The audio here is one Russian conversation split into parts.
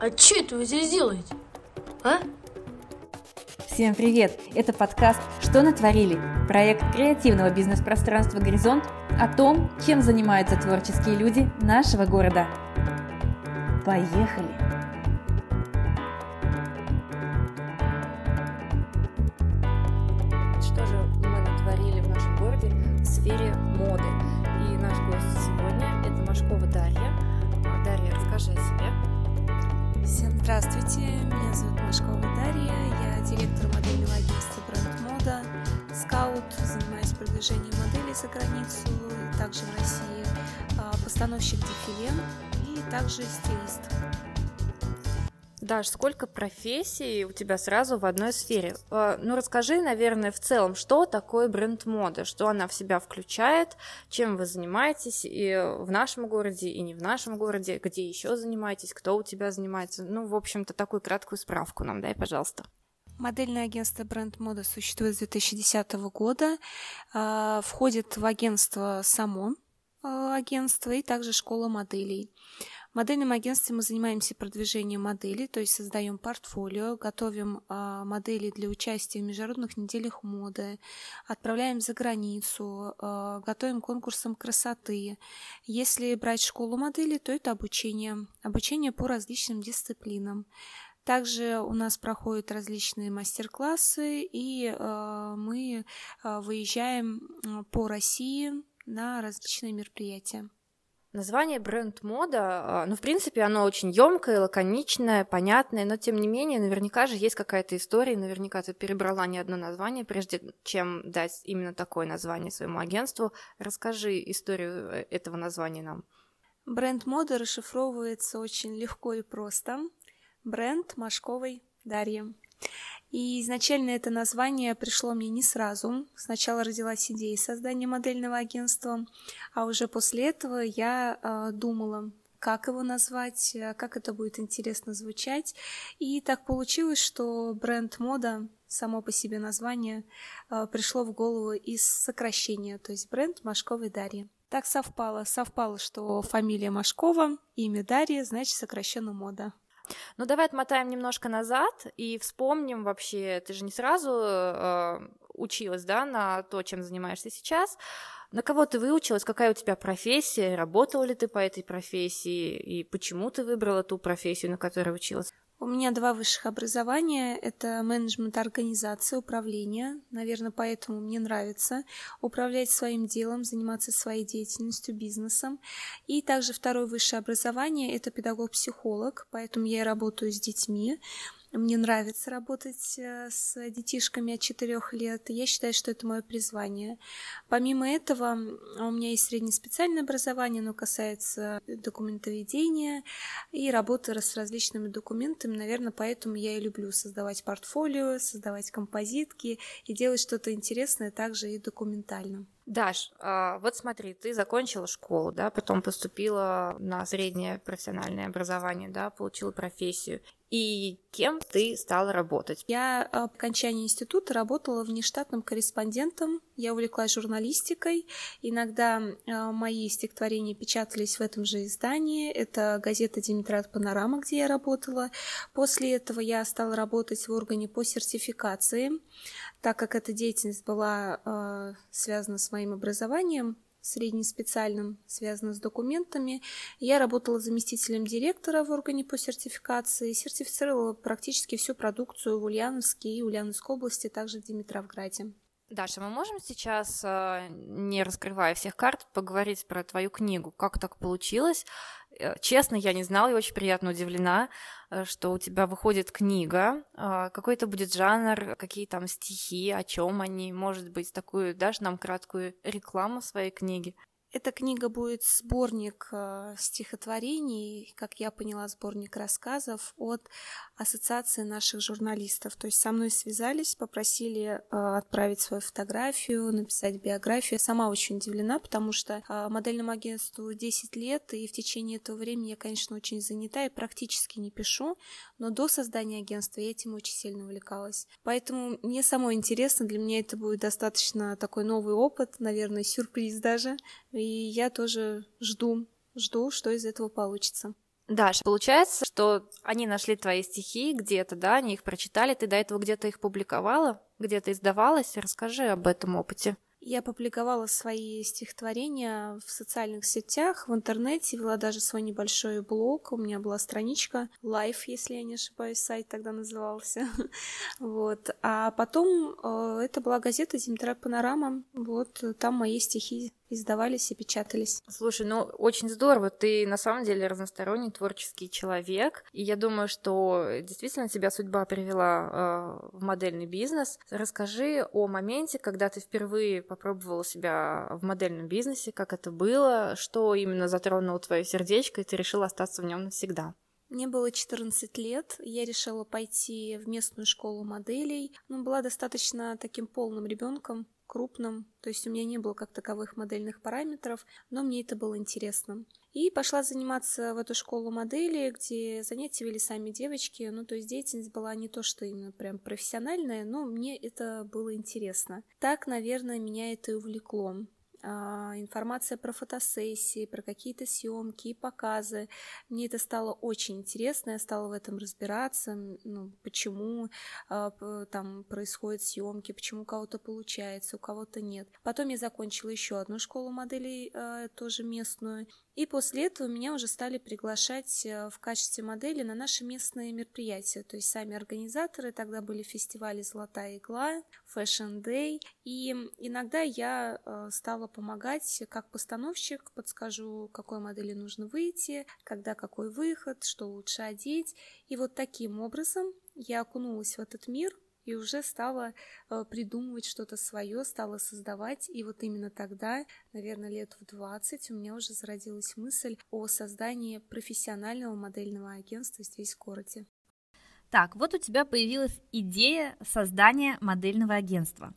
А что это вы здесь делаете? А? Всем привет! Это подкаст «Что натворили?» Проект креативного бизнес-пространства «Горизонт» о том, чем занимаются творческие люди нашего города. Поехали! Здравствуйте, меня зовут Машкова Дарья, я директор модельного агентства Бренд Мода, скаут, занимаюсь продвижением моделей за границу, также в России, а, постановщик дефиле и также стилист. Даш, сколько профессий у тебя сразу в одной сфере? А, Ну, расскажи, наверное, в целом, что такое бренд моды, что она в себя включает, чем вы занимаетесь и в нашем городе, и не в нашем городе, где еще занимаетесь, кто у тебя занимается. Ну, в общем-то, такую краткую справку нам дай, пожалуйста. Модельное агентство Бренд Мода существует с 2010 года, а, входит в агентство само а, агентство и также школа моделей. В модельном агентстве мы занимаемся продвижением моделей, то есть создаем портфолио, готовим а, модели для участия в международных неделях моды, отправляем за границу, а, готовим конкурсам красоты. Если брать школу моделей, то это обучение, обучение по различным дисциплинам. Также у нас проходят различные мастер-классы, и э, мы выезжаем по России на различные мероприятия. Название бренд мода, а, ну, в принципе, оно очень емкое, лаконичное, понятное, но тем не менее, наверняка же есть какая-то история, наверняка ты перебрала не одно название, прежде чем дать именно такое название своему агентству. Расскажи историю э, этого названия нам. Бренд моды расшифровывается очень легко и просто. Бренд Машковой Дарьи. И изначально это название пришло мне не сразу. Сначала родилась идея создания модельного агентства, а уже после этого я э, думала, как его назвать, э, как это будет интересно звучать. И так получилось, что бренд мода, само по себе название, э, пришло в голову из сокращения, то есть бренд Машковой Дарьи. Так совпало, совпало, что фамилия Машкова, имя Дарья, значит сокращенно мода. Ну, давай отмотаем немножко назад и вспомним вообще, ты же не сразу э, училась, да, на то, чем занимаешься сейчас. На кого ты выучилась, какая у тебя профессия, работала ли ты по этой профессии, и почему ты выбрала ту профессию, на которой училась? У меня два высших образования. Это менеджмент организации, управление. Наверное, поэтому мне нравится управлять своим делом, заниматься своей деятельностью, бизнесом. И также второе высшее образование – это педагог-психолог, поэтому я и работаю с детьми. Мне нравится работать э, с детишками от 4 лет. Я считаю, что это мое призвание. Помимо этого, у меня есть среднеспециальное образование, оно касается документоведения и работы с различными документами. Наверное, поэтому я и люблю создавать портфолио, создавать композитки и делать что-то интересное также и документально. Даш, а, вот смотри, ты закончила школу, да, потом поступила на среднее профессиональное образование, да, получила профессию. И кем ты стала работать? Я по окончании института работала внештатным корреспондентом. Я увлеклась журналистикой. Иногда мои стихотворения печатались в этом же издании. Это газета «Димитрат Панорама», где я работала. После этого я стала работать в органе по сертификации, так как эта деятельность была э, связана с моим образованием среднеспециальным, связано с документами. Я работала заместителем директора в органе по сертификации, сертифицировала практически всю продукцию в Ульяновске и Ульяновской области, также в Димитровграде. Даша, мы можем сейчас, не раскрывая всех карт, поговорить про твою книгу? Как так получилось? Честно, я не знала и очень приятно удивлена, что у тебя выходит книга. Какой это будет жанр, какие там стихи, о чем они? Может быть, такую дашь нам краткую рекламу своей книги? Эта книга будет сборник э, стихотворений, как я поняла, сборник рассказов от Ассоциации наших журналистов. То есть со мной связались, попросили э, отправить свою фотографию, написать биографию. Я сама очень удивлена, потому что э, модельному агентству 10 лет, и в течение этого времени я, конечно, очень занята и практически не пишу, но до создания агентства я этим очень сильно увлекалась. Поэтому мне самой интересно, для меня это будет достаточно такой новый опыт, наверное, сюрприз даже. И я тоже жду, жду, что из этого получится. Даша, получается, что они нашли твои стихи где-то, да, они их прочитали, ты до этого где-то их публиковала, где-то издавалась. Расскажи об этом опыте. Я публиковала свои стихотворения в социальных сетях, в интернете, вела даже свой небольшой блог. У меня была страничка Life, если я не ошибаюсь, сайт тогда назывался. вот. А потом э, это была газета Зимтрак Панорама. Вот там мои стихи издавались и печатались. Слушай, ну очень здорово, ты на самом деле разносторонний творческий человек, и я думаю, что действительно тебя судьба привела э, в модельный бизнес. Расскажи о моменте, когда ты впервые попробовала себя в модельном бизнесе, как это было, что именно затронуло твое сердечко, и ты решила остаться в нем навсегда. Мне было 14 лет, я решила пойти в местную школу моделей, ну, была достаточно таким полным ребенком, крупным, то есть у меня не было как таковых модельных параметров, но мне это было интересно. И пошла заниматься в эту школу модели, где занятия вели сами девочки, ну то есть деятельность была не то, что именно прям профессиональная, но мне это было интересно. Так, наверное, меня это и увлекло. А, информация про фотосессии, про какие-то съемки и показы. Мне это стало очень интересно, я стала в этом разбираться, ну, почему а, там происходят съемки, почему у кого-то получается, у кого-то нет. Потом я закончила еще одну школу моделей, а, тоже местную, и после этого меня уже стали приглашать э, в качестве модели на наши местные мероприятия. То есть сами организаторы, тогда были фестивали «Золотая игла», «Fashion Day». И иногда я э, стала помогать как постановщик, подскажу, какой модели нужно выйти, когда какой выход, что лучше одеть. И вот таким образом я окунулась в этот мир – и уже стала э, придумывать что-то свое, стала создавать. И вот именно тогда, наверное, лет в 20, у меня уже зародилась мысль о создании профессионального модельного агентства здесь, в городе. Так, вот у тебя появилась идея создания модельного агентства.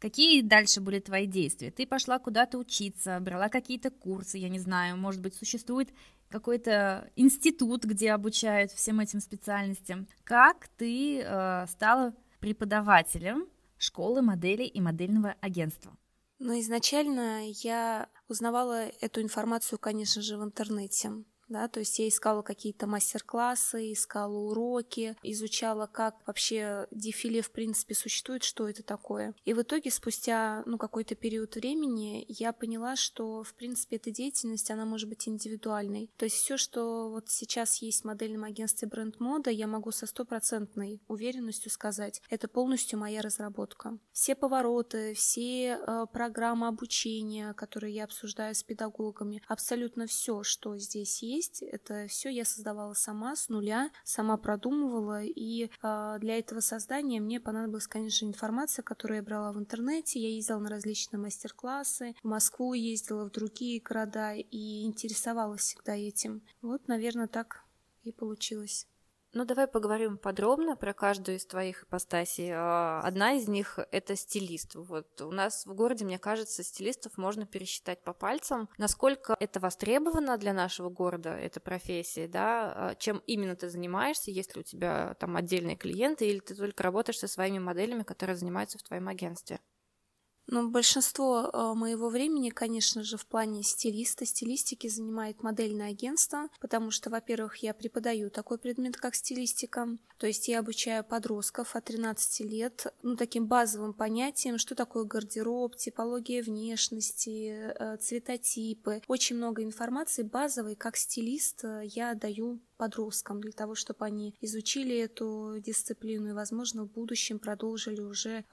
Какие дальше были твои действия? Ты пошла куда-то учиться, брала какие-то курсы, я не знаю, может быть, существует какой-то институт, где обучают всем этим специальностям. Как ты э, стала преподавателем школы моделей и модельного агентства. Но изначально я узнавала эту информацию, конечно же, в интернете да, то есть я искала какие-то мастер-классы, искала уроки, изучала, как вообще дефиле в принципе существует, что это такое. И в итоге спустя, ну, какой-то период времени я поняла, что, в принципе, эта деятельность, она может быть индивидуальной. То есть все, что вот сейчас есть в модельном агентстве бренд мода, я могу со стопроцентной уверенностью сказать, это полностью моя разработка. Все повороты, все э, программы обучения, которые я обсуждаю с педагогами, абсолютно все, что здесь есть, есть, это все я создавала сама с нуля, сама продумывала, и э, для этого создания мне понадобилась, конечно, информация, которую я брала в интернете, я ездила на различные мастер-классы, в Москву ездила, в другие города и интересовалась всегда этим. Вот, наверное, так и получилось. Ну, давай поговорим подробно про каждую из твоих ипостасей. А, одна из них — это стилист. Вот у нас в городе, мне кажется, стилистов можно пересчитать по пальцам. Насколько это востребовано для нашего города, эта профессия, да? А, чем именно ты занимаешься, есть ли у тебя там отдельные клиенты, или ты только работаешь со своими моделями, которые занимаются в твоем агентстве? Ну, большинство э, моего времени, конечно же, в плане стилиста, стилистики занимает модельное агентство, потому что, во-первых, я преподаю такой предмет, как стилистика, то есть я обучаю подростков от 13 лет, ну, таким базовым понятием, что такое гардероб, типология внешности, э, цветотипы. Очень много информации базовой, как стилист э, я даю подросткам для того, чтобы они изучили эту дисциплину и, возможно, в будущем продолжили уже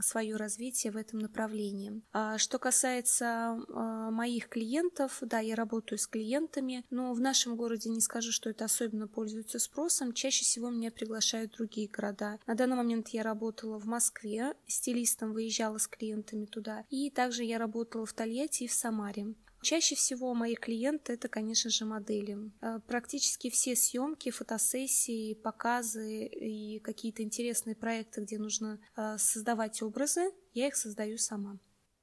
свое развитие в этом направлении. А что касается э, моих клиентов, да, я работаю с клиентами, но в нашем городе не скажу, что это особенно пользуется спросом. Чаще всего меня приглашают другие города. На данный момент я работала в Москве, стилистом выезжала с клиентами туда, и также я работала в Тольятти и в Самаре. Чаще всего мои клиенты это, конечно же, модели. Э, практически все съемки, фотосессии, показы и какие-то интересные проекты, где нужно э, создавать образы, я их создаю сама.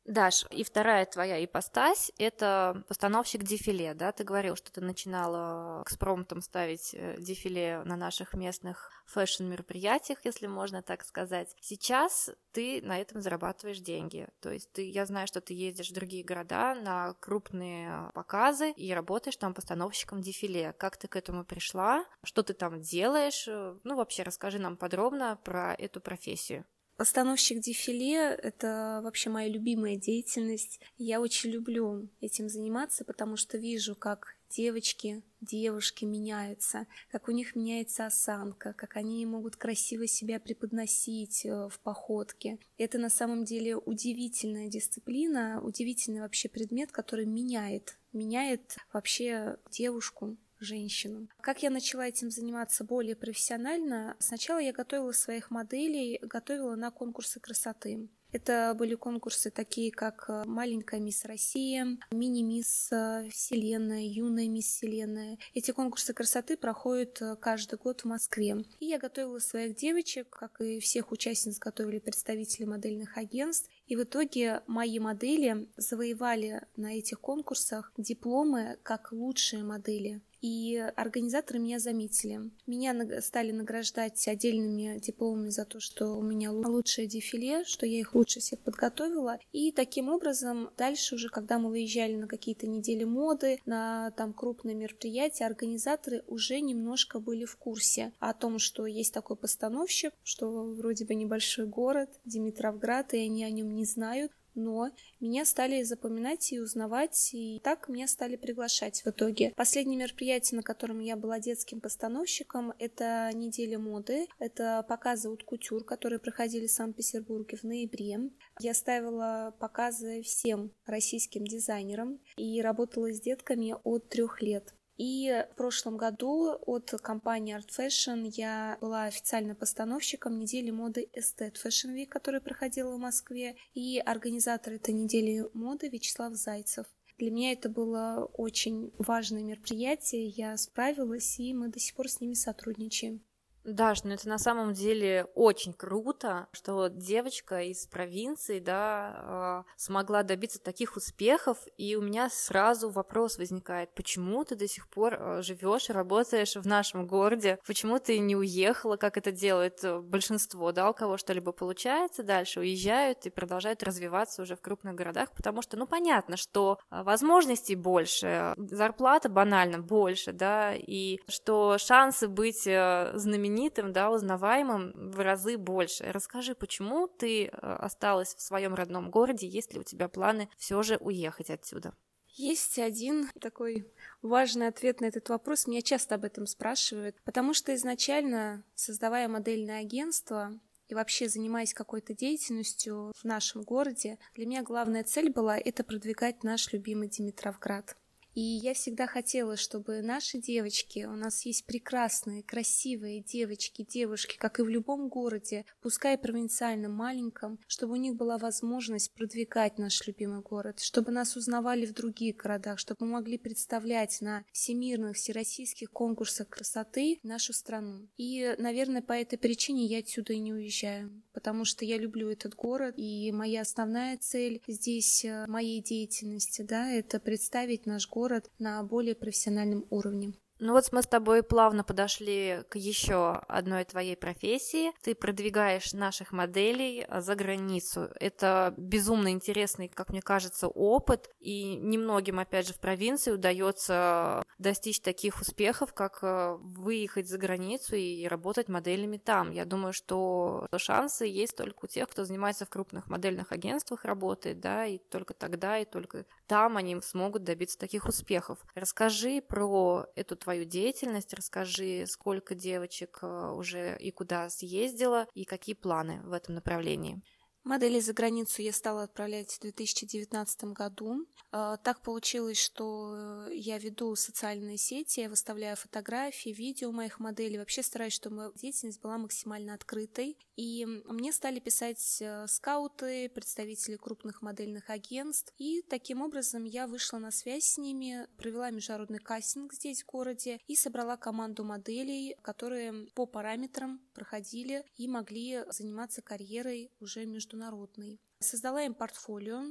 Даш, и вторая твоя ипостась — это постановщик дефиле, да? Ты говорил, что ты начинала экспромтом ставить э, дефиле на наших местных фэшн-мероприятиях, если можно так сказать. Сейчас ты на этом зарабатываешь деньги. То есть ты, я знаю, что ты ездишь в другие города на крупные показы и работаешь там постановщиком дефиле. Как ты к этому пришла? Что ты там делаешь? Ну, вообще, расскажи нам подробно про эту профессию. Постановщик дефиле — это вообще моя любимая деятельность. Я очень люблю этим заниматься, потому что вижу, как девочки, девушки меняются, как у них меняется осанка, как они могут красиво себя преподносить э, в походке. Это на самом деле удивительная дисциплина, удивительный вообще предмет, который меняет, меняет вообще девушку, женщину. Как я начала этим заниматься более профессионально? Сначала я готовила своих моделей, готовила на конкурсы красоты. Это были конкурсы такие, как э, «Маленькая мисс Россия», «Мини-мисс э, Вселенная», «Юная мисс Вселенная». Эти конкурсы красоты проходят э, каждый год в Москве. И я готовила своих девочек, как и всех участниц готовили представители модельных агентств. И в итоге мои модели завоевали на этих конкурсах дипломы как лучшие модели и организаторы меня заметили. Меня стали награждать отдельными дипломами за то, что у меня лучшее дефиле, что я их лучше всех подготовила. И таким образом дальше уже, когда мы выезжали на какие-то недели моды, на там крупные мероприятия, организаторы уже немножко были в курсе о том, что есть такой постановщик, что вроде бы небольшой город, Димитровград, и они о нем не знают но меня стали запоминать и узнавать, и так меня стали приглашать в итоге. Последнее мероприятие, на котором я была детским постановщиком, это неделя моды, это показы от кутюр, которые проходили в Санкт-Петербурге в ноябре. Я ставила показы всем российским дизайнерам и работала с детками от трех лет. И в прошлом году от компании Art Fashion я была официально постановщиком недели моды Estet Fashion Week, которая проходила в Москве, и организатор этой недели моды Вячеслав Зайцев. Для меня это было очень важное мероприятие, я справилась, и мы до сих пор с ними сотрудничаем. Даш, ну это на самом деле очень круто, что девочка из провинции, да, а, смогла добиться таких успехов, и у меня сразу вопрос возникает, почему ты до сих пор а, живешь и работаешь в нашем городе, почему ты не уехала, как это делает э, большинство, да, у кого что-либо получается, дальше уезжают и продолжают развиваться уже в крупных городах, потому что, ну, понятно, что а, возможностей больше, зарплата банально больше, да, и что шансы быть э, знаменитым знаменитым, да, узнаваемым в разы больше. Расскажи, почему ты э, осталась в своем родном городе, есть ли у тебя планы все же уехать отсюда? Есть один такой важный ответ на этот вопрос. Меня часто об этом спрашивают, потому что изначально, создавая модельное агентство, и вообще занимаясь какой-то деятельностью в нашем городе, для меня главная цель была это продвигать наш любимый Димитровград. И я всегда хотела, чтобы наши девочки, у нас есть прекрасные, красивые девочки, девушки, как и в любом городе, пускай провинциальном, маленьком, чтобы у них была возможность продвигать наш любимый город, чтобы нас узнавали в других городах, чтобы мы могли представлять на всемирных, всероссийских конкурсах красоты нашу страну. И, наверное, по этой причине я отсюда и не уезжаю, потому что я люблю этот город, и моя основная цель здесь, э, моей деятельности, да, это представить наш город город на более профессиональном уровне. Ну вот мы с тобой плавно подошли к еще одной твоей профессии. Ты продвигаешь наших моделей а, за границу. Это безумно интересный, как мне кажется, опыт. И немногим, опять же, в провинции удается достичь таких успехов, как а, выехать за границу и работать моделями там. Я думаю, что шансы есть только у тех, кто занимается в крупных модельных агентствах, работает, да, и только тогда, и только там они смогут добиться таких успехов. Расскажи про эту твою деятельность, расскажи, сколько девочек э, уже и куда съездила, и какие планы в этом направлении. Модели за границу я стала отправлять в 2019 году. А, так получилось, что э, я веду социальные сети, я выставляю фотографии, видео моих моделей. Вообще стараюсь, чтобы моя деятельность была максимально открытой. И мне стали писать э, скауты, представители крупных модельных агентств. И таким образом я вышла на связь с ними, провела международный кастинг здесь, в городе, и собрала команду моделей, которые по параметрам проходили и могли заниматься карьерой уже международной. Создала им портфолио,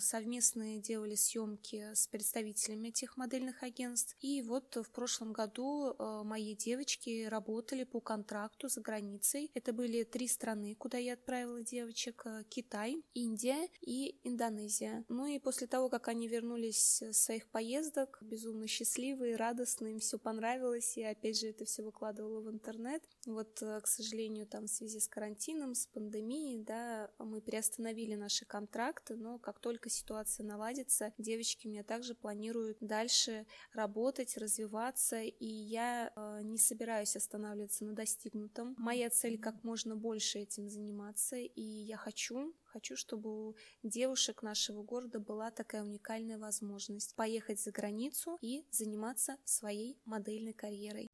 совместные делали съемки с представителями этих модельных агентств. И вот в прошлом году а, мои девочки работали по контракту за границей. Это были три страны, куда я отправила девочек. Китай, Индия и Индонезия. Ну и после того, как они вернулись с своих поездок, безумно счастливые, радостные, им все понравилось. И опять же это все выкладывала в интернет. Вот, к сожалению, там в связи с карантином, с пандемией, да, мы приостановили наши контракты, но как только ситуация наладится, девочки меня также планируют дальше работать, развиваться, и я э, не собираюсь останавливаться на достигнутом. Моя цель как можно больше этим заниматься, и я хочу Хочу, чтобы у девушек нашего города была такая уникальная возможность поехать за границу и заниматься своей модельной карьерой.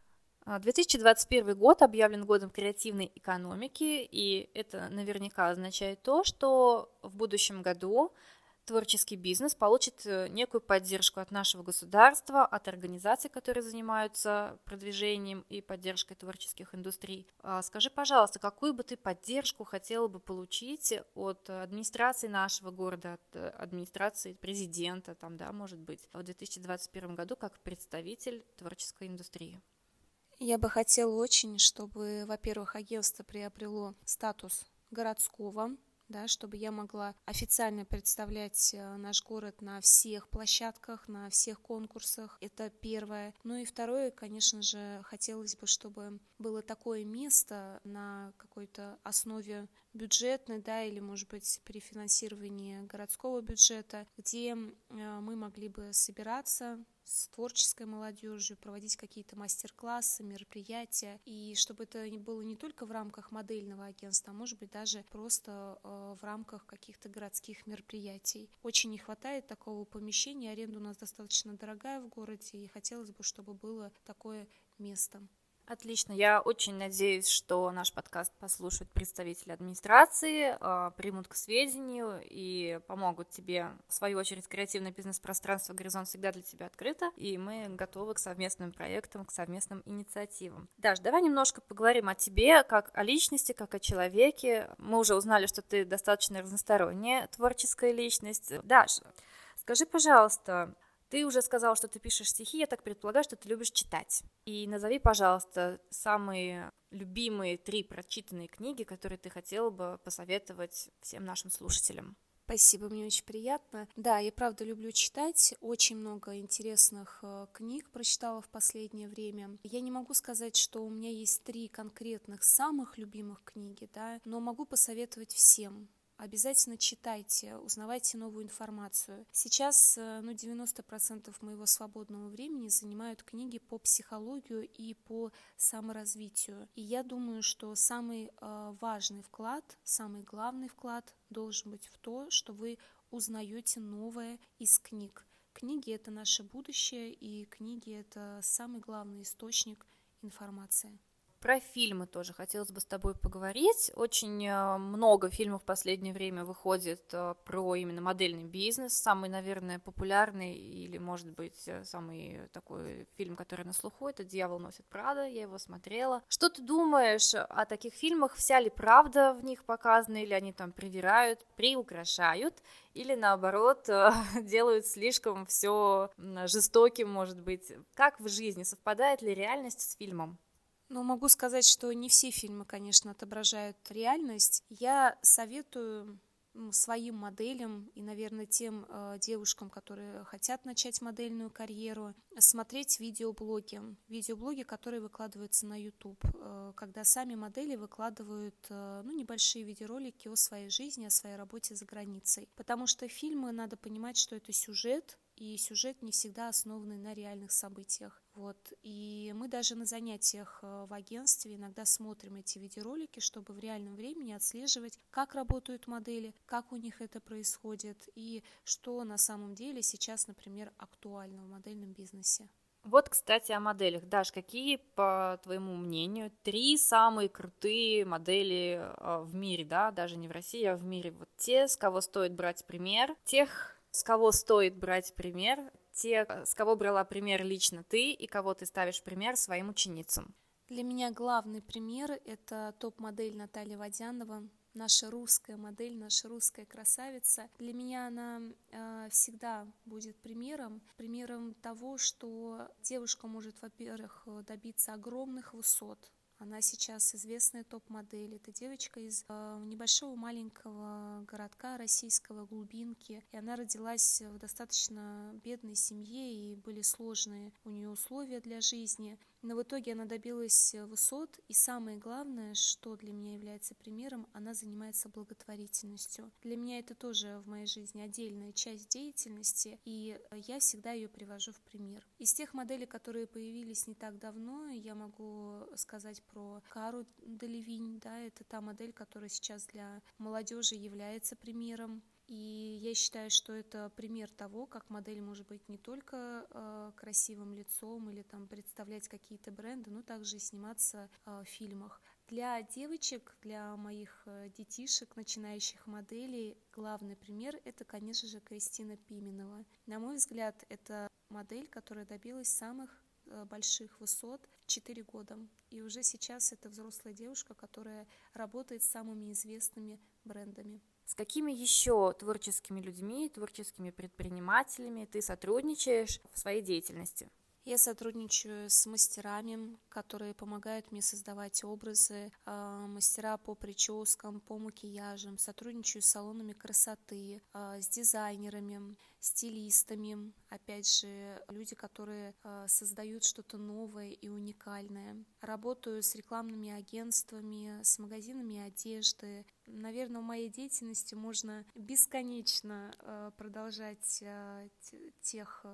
2021 а, год объявлен годом креативной экономики, и это наверняка означает то, что в будущем году творческий бизнес получит э, некую поддержку от нашего государства, от организаций, которые занимаются продвижением и поддержкой творческих индустрий. А, скажи, пожалуйста, какую бы ты поддержку хотела бы получить от администрации нашего города, от э, администрации президента, там, да, может быть, в 2021 году как представитель творческой индустрии? Я бы хотела очень, чтобы, во-первых, агентство приобрело статус городского, да, чтобы я могла официально представлять э, наш город на всех площадках, на всех конкурсах. Это первое. Ну и второе, конечно же, хотелось бы, чтобы было такое место на какой-то основе бюджетной, да, или, может быть, при финансировании городского бюджета, где э, мы могли бы собираться, с творческой молодежью, проводить какие-то мастер-классы, мероприятия, и чтобы это было не только в рамках модельного агентства, а может быть даже просто э, в рамках каких-то городских мероприятий. Очень не хватает такого помещения, аренда у нас достаточно дорогая в городе, и хотелось бы, чтобы было такое место. Отлично. Я очень надеюсь, что наш подкаст послушают представители администрации, а, примут к сведению и помогут тебе. В свою очередь, креативное бизнес-пространство «Горизонт» всегда для тебя открыто, и мы готовы к совместным проектам, к совместным инициативам. Даш, давай немножко поговорим о тебе, как о личности, как о человеке. Мы уже узнали, что ты достаточно разносторонняя творческая личность. Даш, скажи, пожалуйста, ты уже сказал, что ты пишешь стихи, я так предполагаю, что ты любишь читать. И назови, пожалуйста, самые любимые три прочитанные книги, которые ты хотела бы посоветовать всем нашим слушателям. Спасибо, мне очень приятно. Да, я правда люблю читать. Очень много интересных э, книг прочитала в последнее время. Я не могу сказать, что у меня есть три конкретных самых любимых книги, да, но могу посоветовать всем. Обязательно читайте, узнавайте новую информацию. Сейчас э, ну, 90% моего свободного времени занимают книги по психологию и по саморазвитию. И я думаю, что самый э, важный вклад, самый главный вклад должен быть в то, что вы узнаете новое из книг. Книги — это наше будущее, и книги — это самый главный источник информации. Про фильмы тоже хотелось бы с тобой поговорить. Очень э, много фильмов в последнее время выходит э, про именно модельный бизнес. Самый, наверное, популярный или, может быть, э, самый такой фильм, который на слуху, это «Дьявол носит Прада», я его смотрела. Что ты думаешь о таких фильмах? Вся ли правда в них показана, или они там привирают, приукрашают, или наоборот делают слишком все жестоким, может быть? Как в жизни? Совпадает ли реальность с фильмом? Ну, могу сказать, что не все фильмы, конечно, отображают реальность. Я советую своим моделям и, наверное, тем э, девушкам, которые хотят начать модельную карьеру, смотреть видеоблоги. Видеоблоги, которые выкладываются на YouTube, э, когда сами модели выкладывают э, ну, небольшие видеоролики о своей жизни, о своей работе за границей. Потому что фильмы, надо понимать, что это сюжет, и сюжет не всегда основанный на реальных событиях. Вот. И мы даже на занятиях э, в агентстве иногда смотрим эти видеоролики, чтобы в реальном времени отслеживать, как работают модели, как у них это происходит и что на самом деле сейчас, например, актуально в модельном бизнесе. Вот, кстати, о моделях. Даш, какие, по твоему мнению, три самые крутые модели э, в мире, да, даже не в России, а в мире? Вот те, с кого стоит брать пример, тех, с кого стоит брать пример, те, с кого брала пример лично ты и кого ты ставишь пример своим ученицам? Для меня главный пример – это топ-модель Наталья Водянова. наша русская модель, наша русская красавица. Для меня она э, всегда будет примером, примером того, что девушка может, во-первых, добиться огромных высот, она сейчас известная топ-модель. Это девочка из э, небольшого маленького городка российского, глубинки. И она родилась в достаточно бедной семье, и были сложные у нее условия для жизни. Но в итоге она добилась э, высот, и самое главное, что для меня является примером, она занимается благотворительностью. Для меня это тоже в моей жизни отдельная часть деятельности, и э, я всегда ее привожу в пример. Из тех моделей, которые появились не так давно, я могу сказать про Кару Делевинь, да, это та модель, которая сейчас для молодежи является примером. И я считаю, что это пример того, как модель может быть не только э, красивым лицом или там представлять какие-то бренды, но также сниматься э, в фильмах. Для девочек, для моих э, детишек, начинающих моделей, главный пример – это, конечно же, Кристина Пименова. На мой взгляд, это модель, которая добилась самых э, больших высот 4 года. И уже сейчас это взрослая девушка, которая работает с самыми известными брендами. С какими еще творческими людьми, творческими предпринимателями ты сотрудничаешь в своей деятельности? Я сотрудничаю с мастерами, которые помогают мне создавать образы, э, мастера по прическам, по макияжам, сотрудничаю с салонами красоты, э, с дизайнерами, стилистами, опять же, люди, которые э, создают что-то новое и уникальное. Работаю с рекламными агентствами, с магазинами одежды. Наверное, в моей деятельности можно бесконечно продолжать тех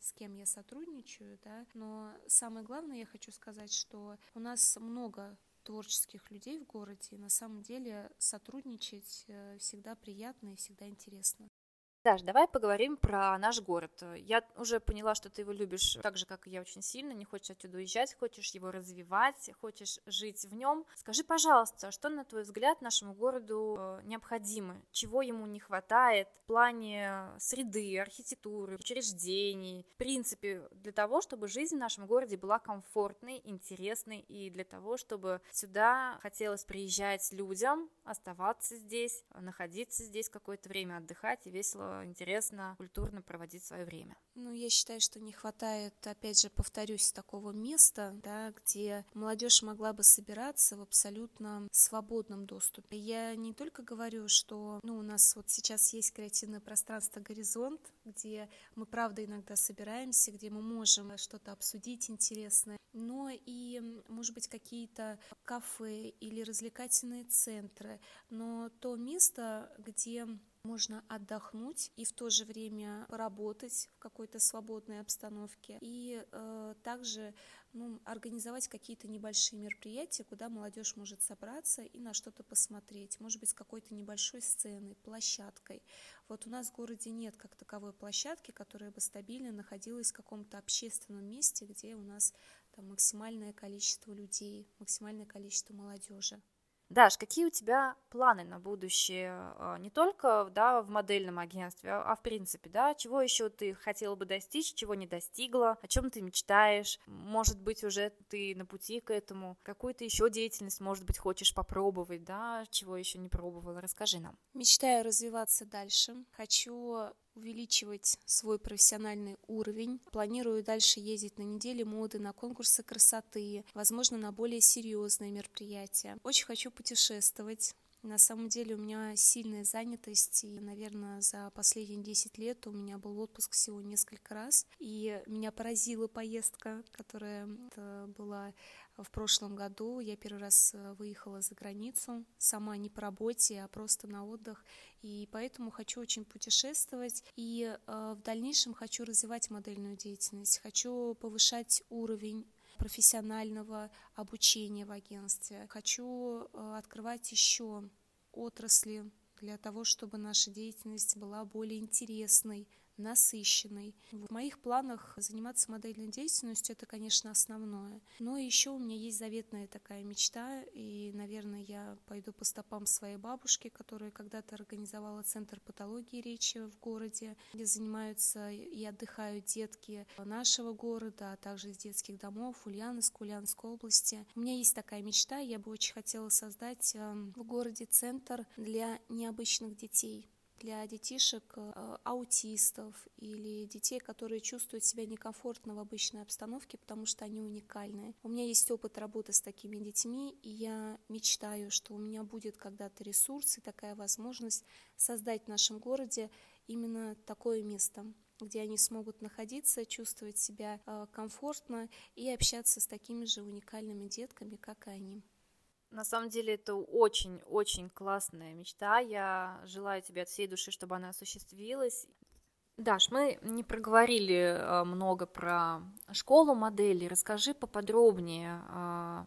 с кем я сотрудничаю, да, но самое главное я хочу сказать, что у нас много творческих людей в городе, и на самом деле сотрудничать э, всегда приятно и всегда интересно. Даш, давай поговорим про наш город. Я уже поняла, что ты его любишь так же, как и я, очень сильно, не хочешь отсюда уезжать, хочешь его развивать, хочешь жить в нем. Скажи, пожалуйста, что, на твой взгляд, нашему городу э, необходимо? Чего ему не хватает в плане среды, архитектуры, учреждений, в принципе, для того, чтобы жизнь в нашем городе была комфортной, интересной, и для того, чтобы сюда хотелось приезжать людям, оставаться здесь, находиться здесь какое-то время, отдыхать и весело интересно, культурно проводить свое время. Ну, я считаю, что не хватает, опять же, повторюсь, такого места, да, где молодежь могла бы собираться в абсолютно свободном доступе. Я не только говорю, что, ну, у нас вот сейчас есть креативное пространство «Горизонт», где мы, правда, иногда собираемся, где мы можем что-то обсудить интересное, но и, может быть, какие-то кафе или развлекательные центры, но то место, где можно отдохнуть и в то же время поработать в какой-то свободной обстановке и э, также ну, организовать какие-то небольшие мероприятия, куда молодежь может собраться и на что-то посмотреть, может быть, какой-то небольшой сценой, площадкой. Вот у нас в городе нет как таковой площадки, которая бы стабильно находилась в каком-то общественном месте, где у нас там максимальное количество людей, максимальное количество молодежи. Даш, какие у тебя планы на будущее, а, не только да, в модельном агентстве, а, а в принципе, да, чего еще ты хотела бы достичь, чего не достигла, о чем ты мечтаешь, может быть, уже ты на пути к этому, какую то еще деятельность, может быть, хочешь попробовать, да, чего еще не пробовала, расскажи нам. Мечтаю развиваться дальше, хочу увеличивать свой профессиональный уровень. Планирую дальше ездить на недели моды, на конкурсы красоты, возможно, на более серьезные мероприятия. Очень хочу путешествовать. На самом деле у меня сильная занятость, и, наверное, за последние 10 лет у меня был отпуск всего несколько раз, и меня поразила поездка, которая была в прошлом году. Я первый раз э, выехала за границу, сама не по работе, а просто на отдых, и поэтому хочу очень путешествовать, и э, в дальнейшем хочу развивать модельную деятельность, хочу повышать уровень профессионального обучения в агентстве. Хочу э, открывать еще отрасли для того, чтобы наша деятельность была более интересной насыщенной. В моих планах заниматься модельной деятельностью это, конечно, основное. Но еще у меня есть заветная такая мечта, и, наверное, я пойду по стопам своей бабушки, которая когда-то организовала Центр патологии речи в городе, где занимаются и отдыхают детки нашего города, а также из детских домов, Ульяновск, Ульяновской области. У меня есть такая мечта, я бы очень хотела создать эм, в городе центр для необычных детей для детишек э, аутистов или детей, которые чувствуют себя некомфортно в обычной обстановке, потому что они уникальные. У меня есть опыт работы с такими детьми, и я мечтаю, что у меня будет когда-то ресурс и такая возможность создать в нашем городе именно такое место где они смогут находиться, чувствовать себя э, комфортно и общаться с такими же уникальными детками, как и они. На самом деле это очень-очень классная мечта. Я желаю тебе от всей души, чтобы она осуществилась. Даш, мы не проговорили э, много про школу модели. Расскажи поподробнее, а,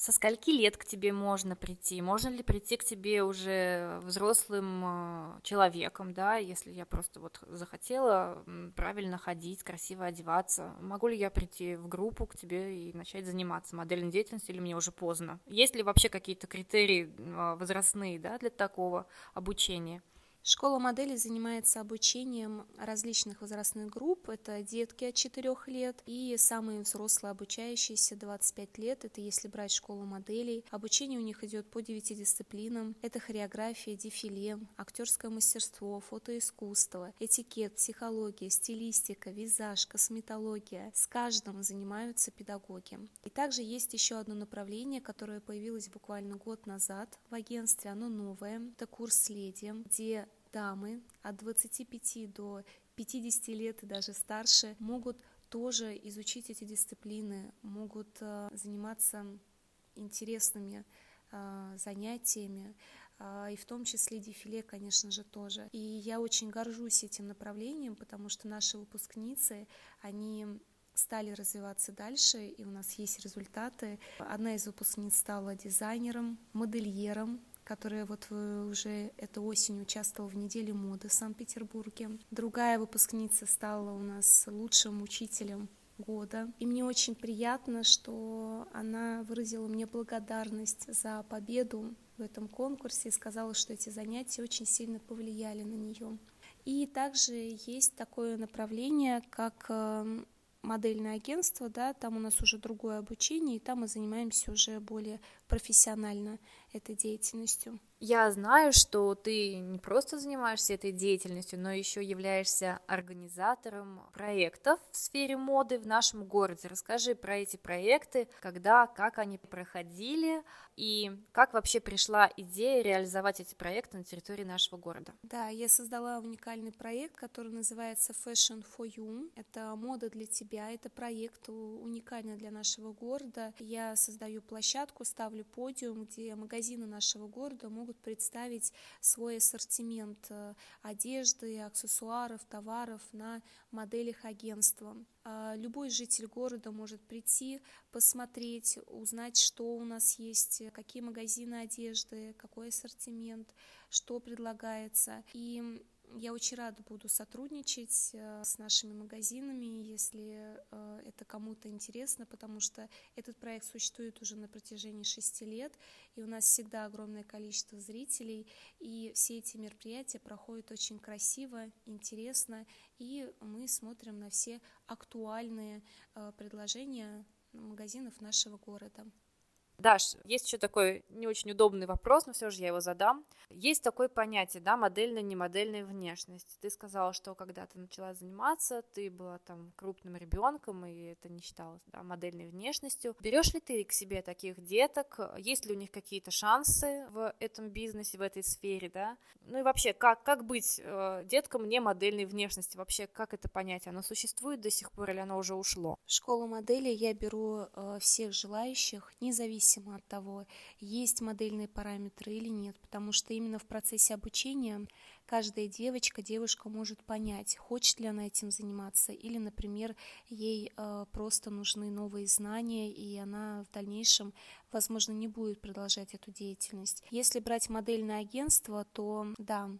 со скольки лет к тебе можно прийти? Можно ли прийти к тебе уже взрослым э, человеком, да, если я просто вот захотела правильно ходить, красиво одеваться? Могу ли я прийти в группу к тебе и начать заниматься модельной деятельностью, или мне уже поздно? Есть ли вообще какие-то критерии э, возрастные, да, для такого обучения? Школа моделей занимается обучением различных возрастных групп. Это детки от 4 лет и самые взрослые обучающиеся 25 лет. Это если брать школу моделей. Обучение у них идет по 9 дисциплинам. Это хореография, дефиле, актерское мастерство, фотоискусство, этикет, психология, стилистика, визаж, косметология. С каждым занимаются педагоги. И также есть еще одно направление, которое появилось буквально год назад в агентстве. Оно новое. Это курс леди, где дамы от 25 до 50 лет и даже старше могут тоже изучить эти дисциплины, могут э, заниматься интересными э, занятиями, э, и в том числе дефиле, конечно же, тоже. И я очень горжусь этим направлением, потому что наши выпускницы, они стали развиваться дальше, и у нас есть результаты. Одна из выпускниц стала дизайнером, модельером, которая вот э, уже этой осенью участвовала в неделе моды в Санкт-Петербурге. Другая выпускница стала у нас лучшим учителем года. И мне очень приятно, что она выразила мне благодарность за победу в этом конкурсе и сказала, что эти занятия очень сильно повлияли на нее. И также есть такое направление, как эм, модельное агентство, да, там у нас уже другое обучение, и там мы занимаемся уже более профессионально этой деятельностью. Я знаю, что ты не просто занимаешься этой деятельностью, но еще являешься организатором проектов в сфере моды в нашем городе. Расскажи про эти проекты, когда, как они проходили и как вообще пришла идея реализовать эти проекты на территории нашего города. Да, я создала уникальный проект, который называется Fashion for You. Это мода для тебя, это проект уникальный для нашего города. Я создаю площадку, ставлю подиум, где магазины нашего города могут могут представить свой ассортимент э, одежды, аксессуаров, товаров на моделях агентства. А любой житель города может прийти, посмотреть, узнать, что у нас есть, какие магазины одежды, какой ассортимент, что предлагается. И я очень рада буду сотрудничать э, с нашими магазинами, если э, это кому-то интересно, потому что этот проект существует уже на протяжении шести лет, и у нас всегда огромное количество зрителей, и все эти мероприятия проходят очень красиво, интересно, и мы смотрим на все актуальные э, предложения магазинов нашего города. Даш, есть еще такой не очень удобный вопрос, но все же я его задам. Есть такое понятие, да, модельная, немодельная внешность. Ты сказала, что когда ты начала заниматься, ты была там крупным ребенком, и это не считалось, да, модельной внешностью. Берешь ли ты к себе таких деток? Есть ли у них какие-то шансы в этом бизнесе, в этой сфере, да? Ну и вообще, как, как быть э, деткам не модельной внешности? Вообще, как это понятие? Оно существует до сих пор или оно уже ушло? Школу модели я беру э, всех желающих, независимо зависимо от того, есть модельные параметры или нет, потому что именно в процессе обучения каждая девочка, девушка может понять, хочет ли она этим заниматься, или, например, ей э, просто нужны новые знания, и она в дальнейшем, возможно, не будет продолжать эту деятельность. Если брать модельное агентство, то да,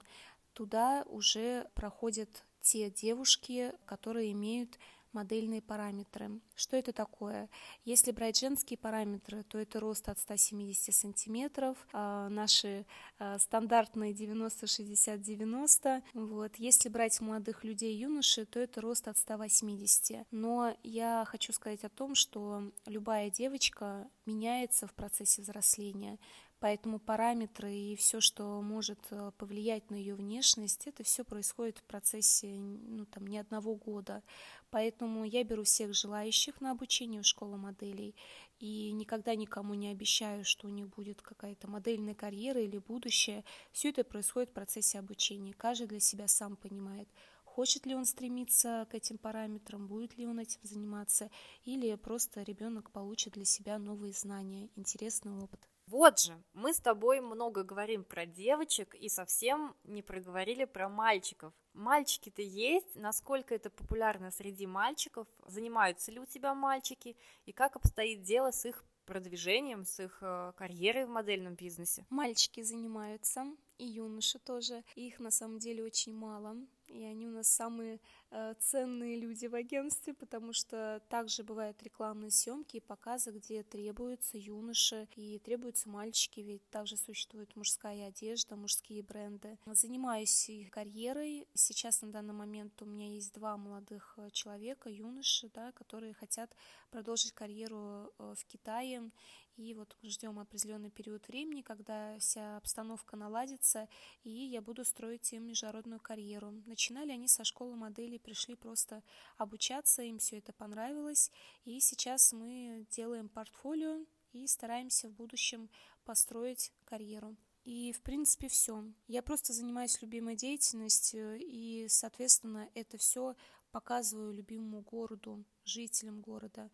туда уже проходят те девушки, которые имеют модельные параметры. Что это такое? Если брать женские параметры, то это рост от 170 сантиметров, а наши а, стандартные 90-60-90. Вот. Если брать молодых людей, юноши, то это рост от 180. Но я хочу сказать о том, что любая девочка меняется в процессе взросления. Поэтому параметры и все, что может э, повлиять на ее внешность, это все происходит в процессе ну, там, не одного года. Поэтому я беру всех желающих на обучение в школу моделей и никогда никому не обещаю, что у них будет какая-то модельная карьера или будущее. Все это происходит в процессе обучения. Каждый для себя сам понимает, хочет ли он стремиться к этим параметрам, будет ли он этим заниматься, или просто ребенок получит для себя новые знания, интересный опыт. Вот же, мы с тобой много говорим про девочек и совсем не проговорили про мальчиков. Мальчики-то есть, насколько это популярно среди мальчиков, занимаются ли у тебя мальчики и как обстоит дело с их продвижением, с их э, карьерой в модельном бизнесе? Мальчики занимаются, и юноши тоже. Их на самом деле очень мало и они у нас самые э, ценные люди в агентстве, потому что также бывают рекламные съемки и показы, где требуются юноши и требуются мальчики, ведь также существует мужская одежда, мужские бренды. Занимаюсь их карьерой. Сейчас на данный момент у меня есть два молодых э, человека, юноши, да, которые хотят продолжить карьеру э, в Китае и вот ждем определенный период времени, когда вся обстановка наладится, и я буду строить им международную карьеру. Начинали они со школы моделей, пришли просто обучаться, им все это понравилось, и сейчас мы делаем портфолио и стараемся в будущем построить карьеру. И, в принципе, все. Я просто занимаюсь любимой деятельностью, и, соответственно, это все показываю любимому городу, жителям города.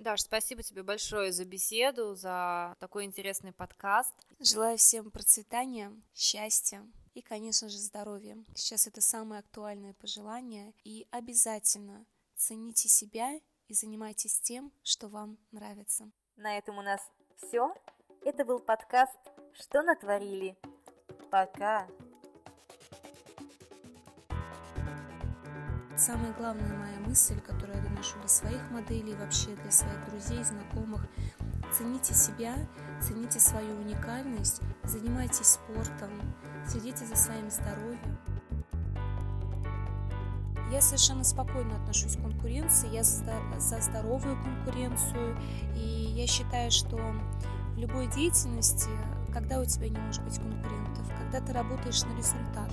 Даш, спасибо тебе большое за беседу, за такой интересный подкаст. Желаю всем процветания, счастья и, конечно же, здоровья. Сейчас это самое актуальное пожелание. И обязательно цените себя и занимайтесь тем, что вам нравится. На этом у нас все. Это был подкаст «Что натворили?». Пока! Самая главная моя мысль, которую я доношу для своих моделей, вообще для своих друзей, знакомых, цените себя, цените свою уникальность, занимайтесь спортом, следите за своим здоровьем. Я совершенно спокойно отношусь к конкуренции, я за здоровую конкуренцию, и я считаю, что в любой деятельности, когда у тебя не может быть конкурентов, когда ты работаешь на результат,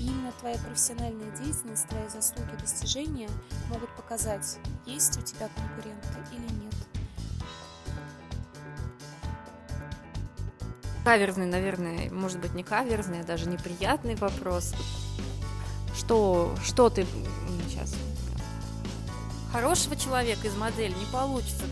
именно твоя профессиональная деятельность, твои заслуги, достижения могут показать, есть у тебя конкуренты или нет. Каверзный, наверное, может быть не каверзный, а даже неприятный вопрос. Что, что ты сейчас? Хорошего человека из модели не получится.